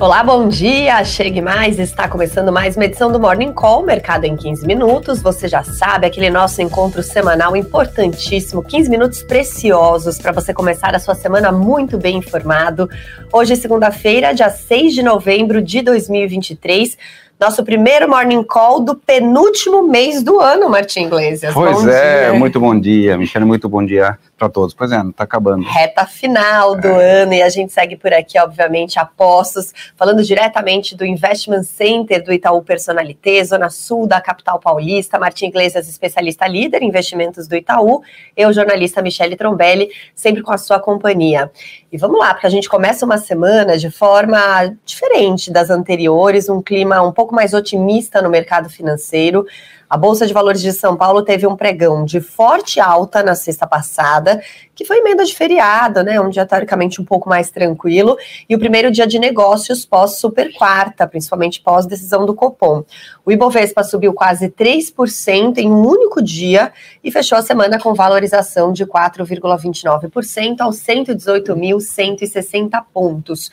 Olá, bom dia! Chegue mais, está começando mais uma edição do Morning Call, Mercado em 15 Minutos. Você já sabe, aquele nosso encontro semanal importantíssimo, 15 minutos preciosos para você começar a sua semana muito bem informado. Hoje, segunda-feira, dia 6 de novembro de 2023 nosso primeiro morning call do penúltimo mês do ano, Martim Iglesias. Pois bom é, dia. muito bom dia, Michele, muito bom dia para todos. Pois é, não está acabando. Reta final do é. ano e a gente segue por aqui, obviamente, apostos, falando diretamente do Investment Center do Itaú Personalité, Zona Sul da capital paulista. Martim Iglesias, especialista líder em investimentos do Itaú. Eu, jornalista Michele Trombelli, sempre com a sua companhia. E vamos lá, porque a gente começa uma semana de forma diferente das anteriores, um clima um pouco mais otimista no mercado financeiro. A Bolsa de Valores de São Paulo teve um pregão de forte alta na sexta passada, que foi emenda de feriado, né? Um dia teoricamente um pouco mais tranquilo, e o primeiro dia de negócios pós-super quarta, principalmente pós-decisão do Copom. O Ibovespa subiu quase 3% em um único dia e fechou a semana com valorização de 4,29% aos 118.160 pontos.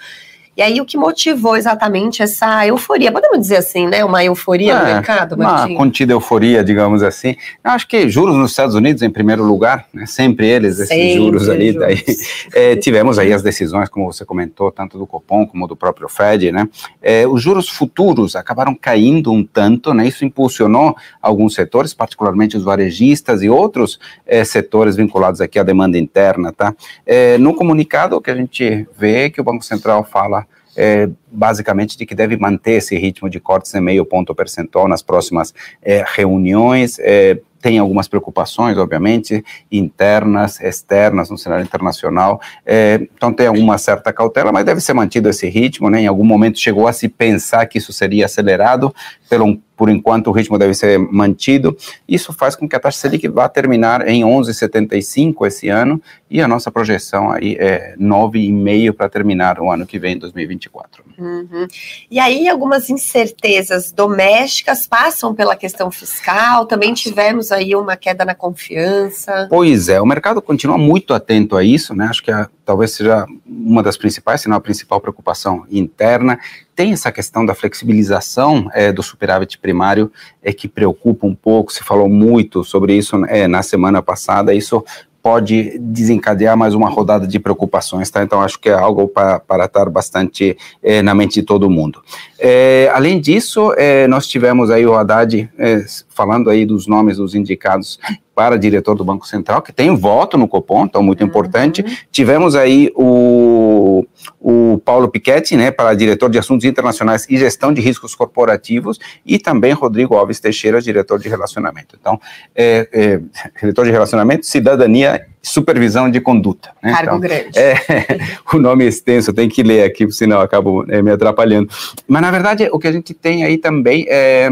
E aí, o que motivou exatamente essa euforia? Podemos dizer assim, né? Uma euforia é, no mercado, Martim? Uma contida euforia, digamos assim. Eu acho que juros nos Estados Unidos, em primeiro lugar, né? sempre eles, esses sempre juros ali. Juros. Daí, é, tivemos aí as decisões, como você comentou, tanto do Copom como do próprio Fed, né? É, os juros futuros acabaram caindo um tanto, né? Isso impulsionou alguns setores, particularmente os varejistas e outros é, setores vinculados aqui à demanda interna, tá? No comunicado, o que a gente vê é que o Banco Central fala é, basicamente de que deve manter esse ritmo de cortes em meio ponto percentual nas próximas é, reuniões. É, tem algumas preocupações, obviamente, internas, externas, no cenário internacional. É, então tem alguma certa cautela, mas deve ser mantido esse ritmo. Né? Em algum momento chegou a se pensar que isso seria acelerado, pelo, por enquanto o ritmo deve ser mantido. Isso faz com que a taxa Selic vá terminar em 11,75 esse ano e a nossa projeção aí é 9,5 para terminar o ano que vem, 2024. Uhum. E aí algumas incertezas domésticas passam pela questão fiscal, também tivemos aí uma queda na confiança. Pois é, o mercado continua muito atento a isso, né? Acho que a, talvez seja uma das principais, se não a principal preocupação interna. Tem essa questão da flexibilização é, do superávit primário é que preocupa um pouco. Se falou muito sobre isso é, na semana passada. Isso pode desencadear mais uma rodada de preocupações, tá? Então acho que é algo para, estar bastante é, na mente de todo mundo. É, além disso, é, nós tivemos aí o Haddad falando aí dos nomes dos indicados para diretor do Banco Central, que tem voto no Copom, então muito uhum. importante. Tivemos aí o, o Paulo Piquetti, né, para diretor de Assuntos Internacionais e Gestão de Riscos Corporativos, e também Rodrigo Alves Teixeira, diretor de Relacionamento. Então, é, é, diretor de Relacionamento, Cidadania supervisão de conduta. Né? Cargo então, grande. É, o nome é extenso, tem que ler aqui, senão eu acabo é, me atrapalhando. Mas, na verdade, o que a gente tem aí também é,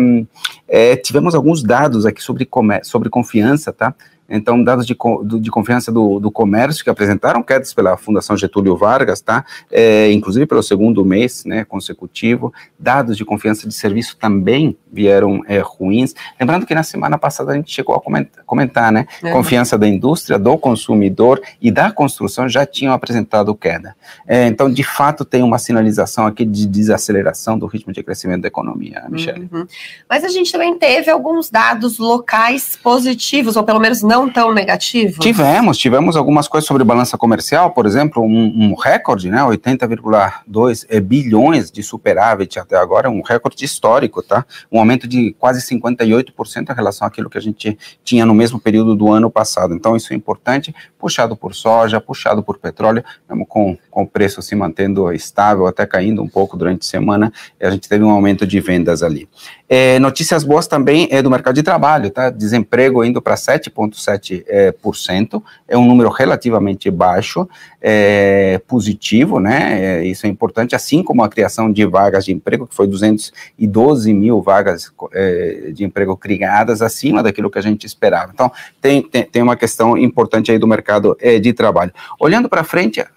é tivemos alguns dados aqui sobre, sobre confiança, tá? Então, dados de, de confiança do, do, comércio que apresentaram quedas pela Fundação Getúlio Vargas, tá? É, inclusive pelo segundo mês né, consecutivo. Dados de confiança de serviço também vieram é, ruins. Lembrando que na semana passada a gente chegou a comentar, comentar né? É. Confiança da indústria, do consumidor e da construção já tinham apresentado queda. É, então, de fato, tem uma sinalização aqui de desaceleração do ritmo de crescimento da economia, Michele. Uhum. Mas a gente também teve alguns dados locais positivos, ou pelo menos não não tão negativo? Tivemos, tivemos algumas coisas sobre balança comercial, por exemplo, um, um recorde, né, 80,2 é, bilhões de superávit até agora, um recorde histórico, tá? Um aumento de quase 58% em relação àquilo que a gente tinha no mesmo período do ano passado. Então, isso é importante, puxado por soja, puxado por petróleo, mesmo com, com o preço se mantendo estável, até caindo um pouco durante a semana, a gente teve um aumento de vendas ali. É, notícias boas também é do mercado de trabalho, tá? Desemprego indo para 7,7%, é, é um número relativamente baixo, é, positivo, né? É, isso é importante, assim como a criação de vagas de emprego, que foi 212 mil vagas é, de emprego criadas, acima daquilo que a gente esperava. Então, tem, tem, tem uma questão importante aí do mercado é, de trabalho. Olhando para frente, é,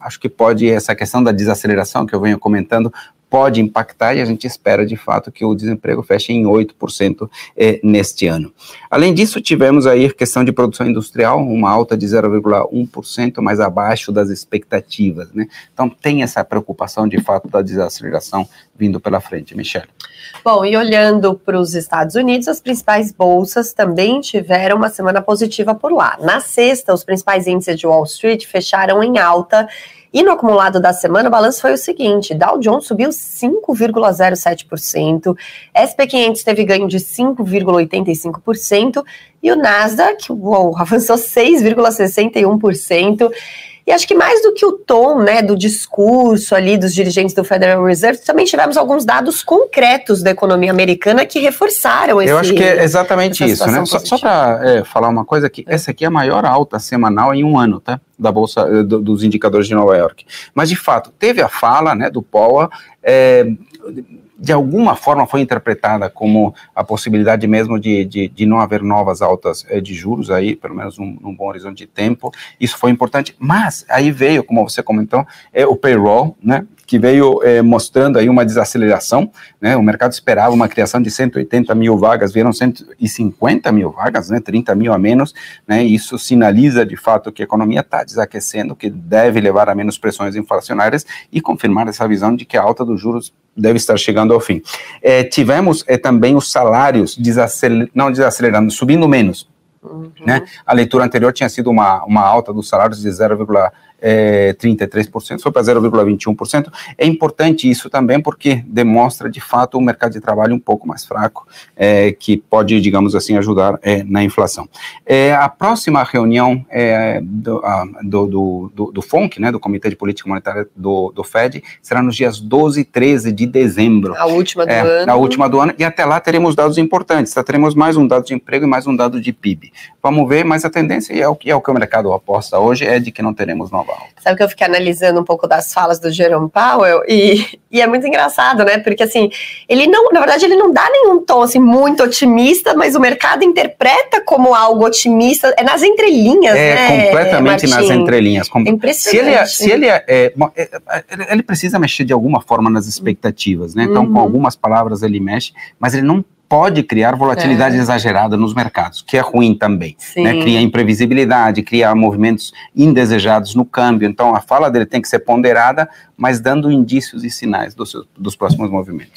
acho que pode essa questão da desaceleração que eu venho comentando pode impactar e a gente espera de fato que o desemprego feche em 8% é, neste ano. Além disso, tivemos aí a questão de produção industrial, uma alta de 0,1%, mais abaixo das expectativas, né? Então tem essa preocupação de fato da desaceleração vindo pela frente, Michelle. Bom, e olhando para os Estados Unidos, as principais bolsas também tiveram uma semana positiva por lá. Na sexta, os principais índices de Wall Street fecharam em alta e no acumulado da semana, o balanço foi o seguinte: Dow Jones subiu 5,07%, SP500 teve ganho de 5,85% e o Nasdaq uou, avançou 6,61%. E acho que mais do que o tom né, do discurso ali dos dirigentes do Federal Reserve, também tivemos alguns dados concretos da economia americana que reforçaram esse. Eu acho que é exatamente isso, né? Só, só para é, falar uma coisa que é. essa aqui é a maior alta semanal em um ano, tá? Da bolsa eh, do, dos indicadores de Nova York. Mas de fato teve a fala, né, do Powell. É, de alguma forma foi interpretada como a possibilidade mesmo de, de, de não haver novas altas é, de juros aí, pelo menos num, num, bom horizonte de tempo. Isso foi importante, mas aí veio, como você comentou, é o payroll, né? Que veio é, mostrando aí uma desaceleração, né? O mercado esperava uma criação de 180 mil vagas, vieram 150 mil vagas, né? 30 mil a menos, né? Isso sinaliza de fato que a economia está desaquecendo, que deve levar a menos pressões inflacionárias e confirmar essa visão de que a alta dos juros deve estar chegando ao fim. É, tivemos é, também os salários desaceler... não desacelerando, subindo menos. Uhum. Né? A leitura anterior tinha sido uma, uma alta dos salários de 0,1 é, 33%, foi para 0,21%. É importante isso também porque demonstra de fato um mercado de trabalho um pouco mais fraco, é, que pode, digamos assim, ajudar é, na inflação. É, a próxima reunião é, do, a, do, do, do, FONC, né, do Comitê de Política Monetária do, do FED, será nos dias 12 e 13 de dezembro. A última do é, ano. A última do ano, e até lá teremos dados importantes, tá? teremos mais um dado de emprego e mais um dado de PIB. Vamos ver, mas a tendência, e é o que, é o, que o mercado aposta hoje, é de que não teremos nova alta. Sabe que eu fiquei analisando um pouco das falas do Jerome Powell e, e é muito engraçado, né? Porque assim, ele não, na verdade, ele não dá nenhum tom assim muito otimista, mas o mercado interpreta como algo otimista, é nas entrelinhas, é, né? completamente Martim? nas entrelinhas. Com... É impressionante. Se ele, é, se ele é, é, é, ele precisa mexer de alguma forma nas expectativas, né? Então, uhum. com algumas palavras ele mexe, mas ele não pode criar volatilidade é. exagerada nos mercados, que é ruim também. Né? Cria imprevisibilidade, cria movimentos indesejados no câmbio. Então, a fala dele tem que ser ponderada, mas dando indícios e sinais dos, dos próximos movimentos.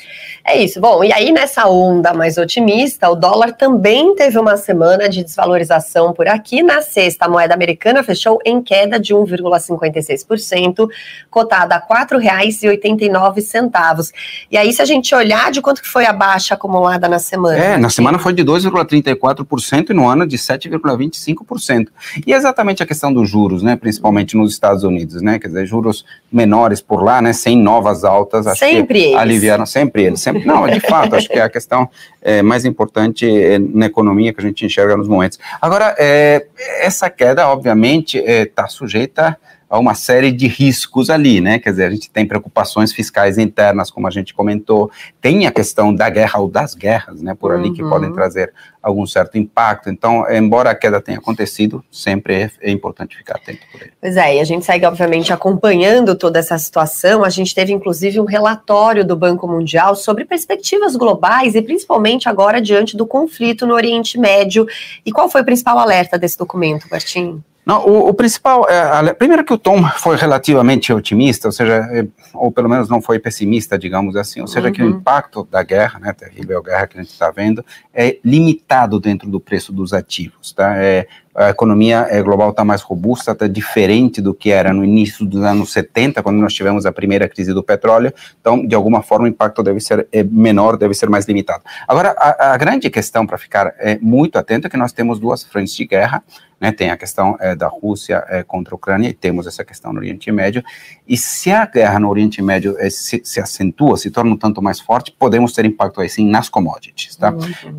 É isso. Bom, e aí nessa onda mais otimista, o dólar também teve uma semana de desvalorização por aqui. Na sexta, a moeda americana fechou em queda de 1,56%, cotada a R$ 4,89. E aí, se a gente olhar de quanto que foi a baixa acumulada na semana. É, na semana foi de 2,34% e no ano de 7,25%. E exatamente a questão dos juros, né, principalmente nos Estados Unidos, né, quer dizer, juros menores por lá, né, sem novas altas, acho sempre que eles. aliviaram sempre eles. Sempre, não, de fato, acho que é a questão é, mais importante é, na economia que a gente enxerga nos momentos. Agora, é, essa queda, obviamente, está sujeita a uma série de riscos ali, né? Quer dizer, a gente tem preocupações fiscais internas, como a gente comentou, tem a questão da guerra ou das guerras, né? Por ali uhum. que podem trazer algum certo impacto. Então, embora a queda tenha acontecido, sempre é, é importante ficar atento por ele. Pois é, e a gente segue, obviamente, acompanhando toda essa situação. A gente teve, inclusive, um relatório do Banco Mundial sobre perspectivas globais e principalmente agora diante do conflito no Oriente Médio. E qual foi o principal alerta desse documento, Bertinho? Não, o, o principal, é, primeiro que o tom foi relativamente otimista, ou seja, é, ou pelo menos não foi pessimista, digamos assim, ou seja, uhum. que o impacto da guerra, né, terrível guerra que a gente está vendo, é limitado dentro do preço dos ativos, tá? É, a economia eh, global está mais robusta, está diferente do que era no início dos anos 70, quando nós tivemos a primeira crise do petróleo. Então, de alguma forma, o impacto deve ser é, menor, deve ser mais limitado. Agora, a, a grande questão para ficar é, muito atento é que nós temos duas frentes de guerra. Né, tem a questão é, da Rússia é, contra a Ucrânia e temos essa questão no Oriente Médio. E se a guerra no Oriente Médio se, se, acentua, se torna um tanto mais forte, podemos ter impacto aí sim nas commodities. Tá? Uhum.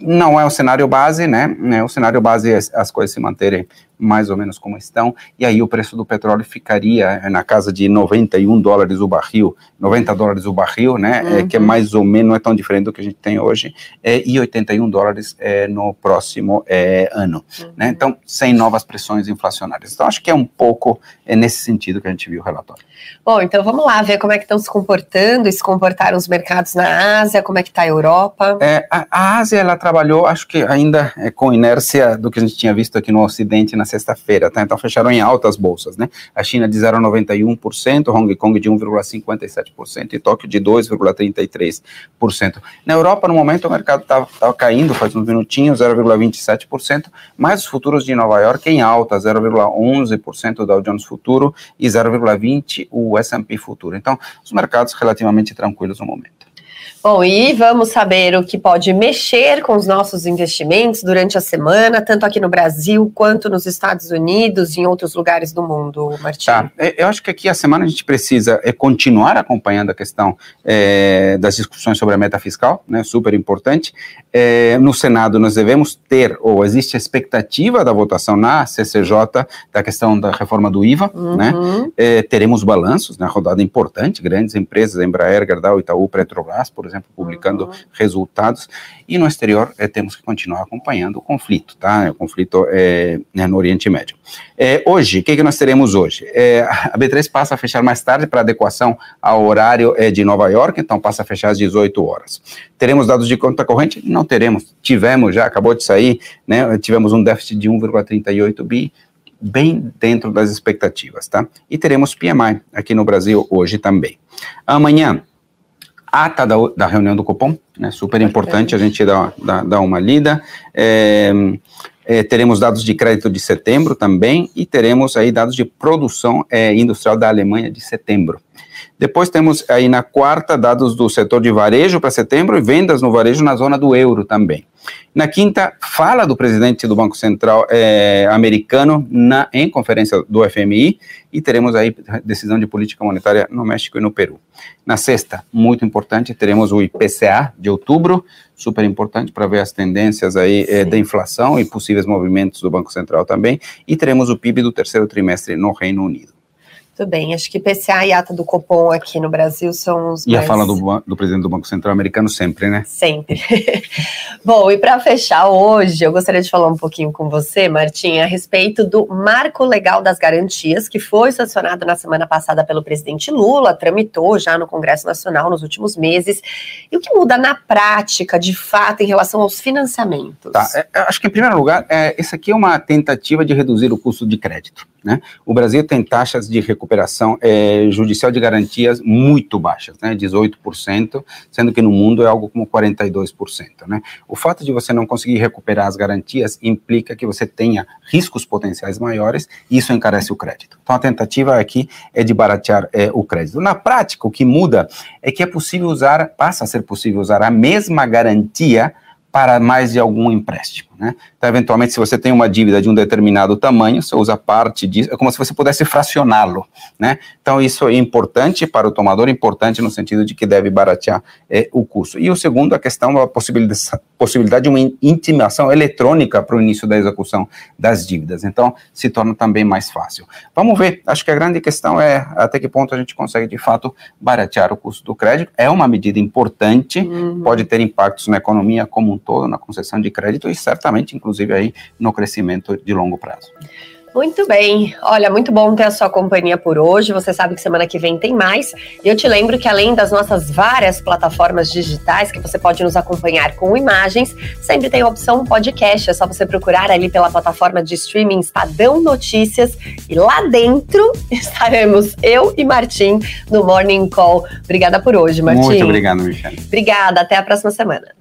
Não é o cenário base, né? O cenário base é as coisas se manterem mais ou menos como estão, e aí o preço do petróleo ficaria eh, na casa de 91 dólares o barril, 90 dólares o barril, né, uhum. é, que é uhum. mais ou menos, não é tão diferente do que a gente tem hoje, é, e 81 dólares é, no próximo é, ano, né? uhum. né, então sem novas pressões inflacionárias. Então acho que é um pouco é nesse sentido que a gente viu o relatório. Bom, então vamos lá ver como é que estão se comportando se comportaram os mercados na Ásia, como é que está a Europa. É, a, a, Ásia, ela trabalhou, acho que ainda é, com inércia do que a gente tinha visto aqui no Ocidente na sexta-feira, tá? Então fecharam em altas bolsas, né? A China de 0,91%, Hong Kong de 1,57% e Tóquio de 2,33%. Na Europa, no momento, o mercado estava caindo faz uns minutinhos, 0,27%, mas os futuros de Nova York em alta, 0,11% Dow Jones Futuro e 0,20% o S&P Futuro. Então, os mercados relativamente tranquilos no momento. Bom, e vamos saber o que pode mexer com os nossos investimentos durante a semana, tanto aqui no Brasil quanto nos Estados Unidos e em outros lugares do mundo, Martim. Tá, é, eu acho que aqui a semana a gente precisa é, continuar acompanhando a questão é, das discussões sobre a meta fiscal, né, super importante. É, no Senado nós devemos ter, ou existe a expectativa da votação na CCJ da questão da reforma do IVA, uhum. né? É, teremos balanços, né, rodada importante, grandes empresas, Embraer, Gerdau, Itaú, Petrobras, por exemplo, publicando uhum. resultados, e no exterior é, temos que continuar acompanhando o conflito, tá? O conflito é, no Oriente Médio. É, hoje, o que, que nós teremos hoje? A B3 passa a fechar mais tarde para adequação ao horário de Nova York, então passa a fechar às 18 horas. Teremos dados de conta corrente? Não teremos. Tivemos já, acabou de sair, né? Tivemos um déficit de 1,38 bi, bem dentro das expectativas, tá? E teremos PMI aqui no Brasil hoje também. Amanhã, ata da, da reunião do Copom, né, super importante a gente dar, dar, dar uma lida. É, é, teremos dados de crédito de setembro também e teremos aí dados de produção é, industrial da Alemanha de setembro. Depois temos aí na quarta dados do setor de varejo para setembro e vendas no varejo na zona do euro também. Na quinta, fala do presidente do Banco Central é, americano na, em conferência do FMI e teremos aí decisão de política monetária no México e no Peru. Na sexta, muito importante, teremos o IPCA de outubro, super importante para ver as tendências aí é, da inflação e possíveis movimentos do Banco Central também, e teremos o PIB do terceiro trimestre no Reino Unido. Tudo bem, acho que PCA e ata do Copom aqui no Brasil são os e mais... E a fala do, do presidente do Banco Central americano sempre, né? Sempre. Bom, e para fechar hoje, eu gostaria de falar um pouquinho com você, Martim, a respeito do Marco Legal das Garantias, que foi sancionado na semana passada pelo presidente Lula, tramitou já no Congresso Nacional nos últimos meses. E o que muda na prática, de fato, em relação aos financiamentos? Tá, é, acho que, em primeiro lugar, é, isso aqui é uma tentativa de reduzir o custo de crédito. Né? O Brasil tem taxas de recuperação é, judicial de garantias muito baixas, né? 18%, sendo que no mundo é algo como 42%. Né? O fato de você não conseguir recuperar as garantias implica que você tenha riscos potenciais maiores e isso encarece o crédito. Então a tentativa aqui é de baratear é, o crédito. Na prática, o que muda é que é possível usar, passa a ser possível usar a mesma garantia para mais de algum empréstimo. Né? Então, eventualmente, se você tem uma dívida de um determinado tamanho, você usa parte disso, é como se você pudesse fracioná-lo. Né? Então, isso é importante para o tomador, importante no sentido de que deve baratear é, o custo. E o segundo, a questão da possibilidade, possibilidade de uma intimação eletrônica para o início da execução das dívidas. Então, se torna também mais fácil. Vamos ver, acho que a grande questão é até que ponto a gente consegue, de fato, baratear o custo do crédito. É uma medida importante, uhum. pode ter impactos na economia como um todo, na concessão de crédito e certamente certamente, inclusive, aí no crescimento de longo prazo. Muito bem. Olha, muito bom ter a sua companhia por hoje. Você sabe que semana que vem tem mais. E eu te lembro que além das nossas várias plataformas digitais que você pode nos acompanhar com imagens, sempre tem a opção podcast. É só você procurar ali pela plataforma de streaming Estadão Notícias e lá dentro estaremos eu e Martim no Morning Call. Obrigada por hoje, Martim. Muito obrigado, Michelle. Obrigada. Até a próxima semana.